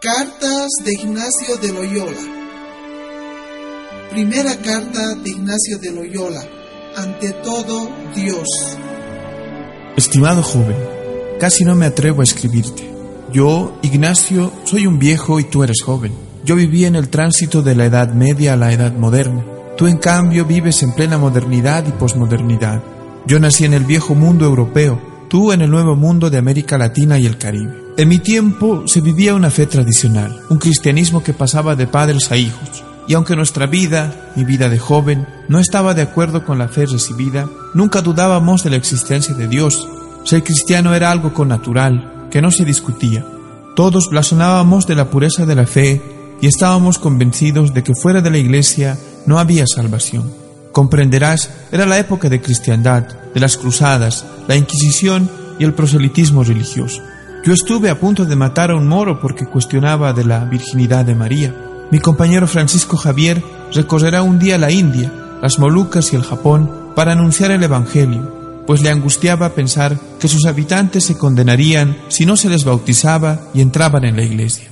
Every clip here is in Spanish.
Cartas de Ignacio de Loyola. Primera carta de Ignacio de Loyola. Ante todo, Dios. Estimado joven, casi no me atrevo a escribirte. Yo, Ignacio, soy un viejo y tú eres joven. Yo viví en el tránsito de la Edad Media a la Edad Moderna. Tú, en cambio, vives en plena modernidad y posmodernidad. Yo nací en el viejo mundo europeo, tú en el nuevo mundo de América Latina y el Caribe. En mi tiempo se vivía una fe tradicional, un cristianismo que pasaba de padres a hijos. Y aunque nuestra vida, mi vida de joven, no estaba de acuerdo con la fe recibida, nunca dudábamos de la existencia de Dios. Ser cristiano era algo connatural, que no se discutía. Todos blasonábamos de la pureza de la fe y estábamos convencidos de que fuera de la iglesia no había salvación. Comprenderás, era la época de cristiandad, de las cruzadas, la Inquisición y el proselitismo religioso. Yo estuve a punto de matar a un moro porque cuestionaba de la virginidad de María. Mi compañero Francisco Javier recorrerá un día la India, las Molucas y el Japón para anunciar el Evangelio, pues le angustiaba pensar que sus habitantes se condenarían si no se les bautizaba y entraban en la iglesia.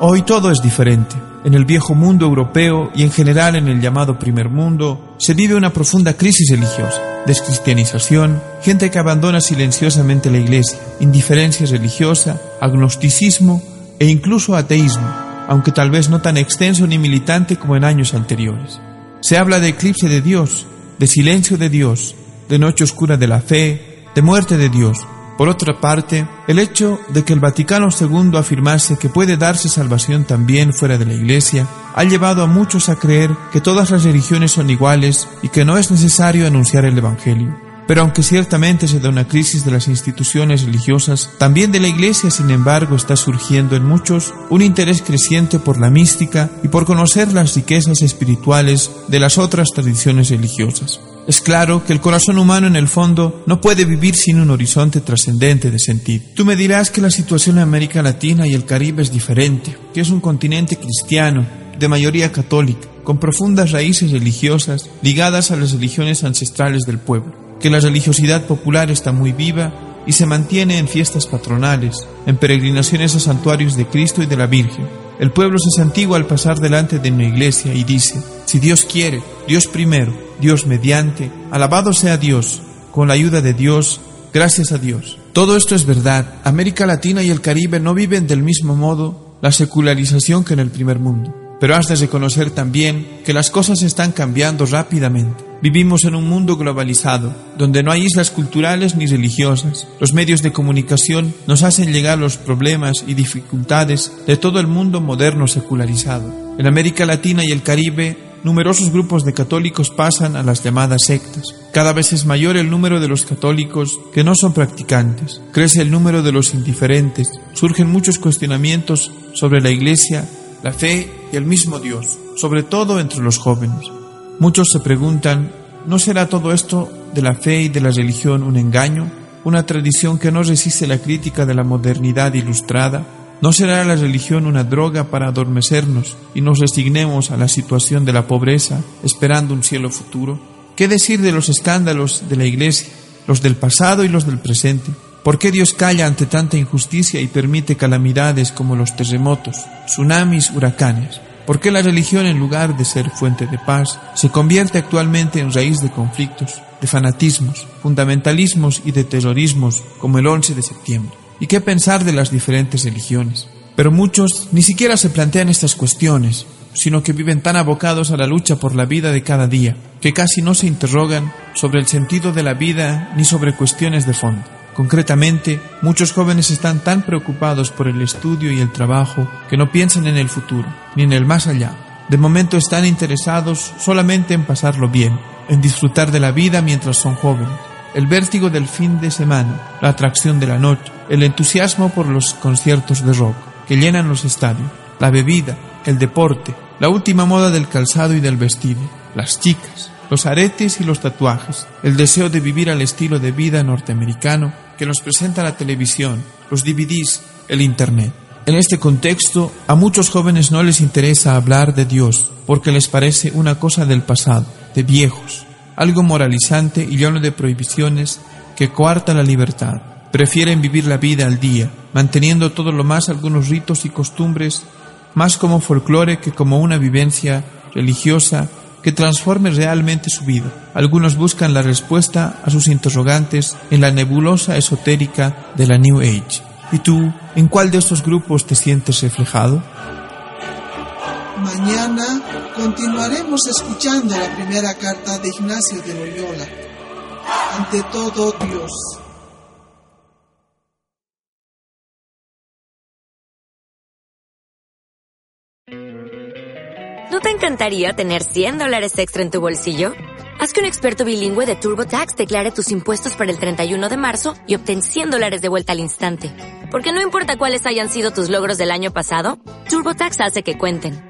Hoy todo es diferente. En el viejo mundo europeo y en general en el llamado primer mundo se vive una profunda crisis religiosa descristianización, gente que abandona silenciosamente la iglesia, indiferencia religiosa, agnosticismo e incluso ateísmo, aunque tal vez no tan extenso ni militante como en años anteriores. Se habla de eclipse de Dios, de silencio de Dios, de noche oscura de la fe, de muerte de Dios, por otra parte, el hecho de que el Vaticano II afirmase que puede darse salvación también fuera de la Iglesia ha llevado a muchos a creer que todas las religiones son iguales y que no es necesario anunciar el Evangelio. Pero aunque ciertamente se da una crisis de las instituciones religiosas, también de la Iglesia, sin embargo, está surgiendo en muchos un interés creciente por la mística y por conocer las riquezas espirituales de las otras tradiciones religiosas. Es claro que el corazón humano en el fondo no puede vivir sin un horizonte trascendente de sentido. Tú me dirás que la situación en América Latina y el Caribe es diferente, que es un continente cristiano, de mayoría católica, con profundas raíces religiosas ligadas a las religiones ancestrales del pueblo, que la religiosidad popular está muy viva y se mantiene en fiestas patronales, en peregrinaciones a santuarios de Cristo y de la Virgen. El pueblo se santigua al pasar delante de una iglesia y dice, si Dios quiere, Dios primero, Dios mediante, alabado sea Dios, con la ayuda de Dios, gracias a Dios. Todo esto es verdad. América Latina y el Caribe no viven del mismo modo la secularización que en el primer mundo. Pero has de reconocer también que las cosas están cambiando rápidamente. Vivimos en un mundo globalizado, donde no hay islas culturales ni religiosas. Los medios de comunicación nos hacen llegar los problemas y dificultades de todo el mundo moderno secularizado. En América Latina y el Caribe, numerosos grupos de católicos pasan a las llamadas sectas. Cada vez es mayor el número de los católicos que no son practicantes. Crece el número de los indiferentes. Surgen muchos cuestionamientos sobre la Iglesia, la fe y el mismo Dios, sobre todo entre los jóvenes. Muchos se preguntan, ¿no será todo esto de la fe y de la religión un engaño? ¿Una tradición que no resiste la crítica de la modernidad ilustrada? ¿No será la religión una droga para adormecernos y nos resignemos a la situación de la pobreza esperando un cielo futuro? ¿Qué decir de los escándalos de la Iglesia, los del pasado y los del presente? ¿Por qué Dios calla ante tanta injusticia y permite calamidades como los terremotos, tsunamis, huracanes? ¿Por qué la religión, en lugar de ser fuente de paz, se convierte actualmente en raíz de conflictos, de fanatismos, fundamentalismos y de terrorismos como el 11 de septiembre? ¿Y qué pensar de las diferentes religiones? Pero muchos ni siquiera se plantean estas cuestiones, sino que viven tan abocados a la lucha por la vida de cada día, que casi no se interrogan sobre el sentido de la vida ni sobre cuestiones de fondo. Concretamente, muchos jóvenes están tan preocupados por el estudio y el trabajo que no piensan en el futuro, ni en el más allá. De momento están interesados solamente en pasarlo bien, en disfrutar de la vida mientras son jóvenes. El vértigo del fin de semana, la atracción de la noche, el entusiasmo por los conciertos de rock que llenan los estadios, la bebida, el deporte, la última moda del calzado y del vestido, las chicas, los aretes y los tatuajes, el deseo de vivir al estilo de vida norteamericano que nos presenta la televisión, los DVDs, el Internet. En este contexto, a muchos jóvenes no les interesa hablar de Dios porque les parece una cosa del pasado, de viejos, algo moralizante y lleno de prohibiciones que coarta la libertad. Prefieren vivir la vida al día, manteniendo todo lo más algunos ritos y costumbres, más como folclore que como una vivencia religiosa que transforme realmente su vida. Algunos buscan la respuesta a sus interrogantes en la nebulosa esotérica de la New Age. ¿Y tú, en cuál de estos grupos te sientes reflejado? Mañana continuaremos escuchando la primera carta de Ignacio de Loyola. Ante todo, Dios. ¿No te encantaría tener 100 dólares extra en tu bolsillo? Haz que un experto bilingüe de TurboTax declare tus impuestos para el 31 de marzo y obtén 100 dólares de vuelta al instante. Porque no importa cuáles hayan sido tus logros del año pasado, TurboTax hace que cuenten.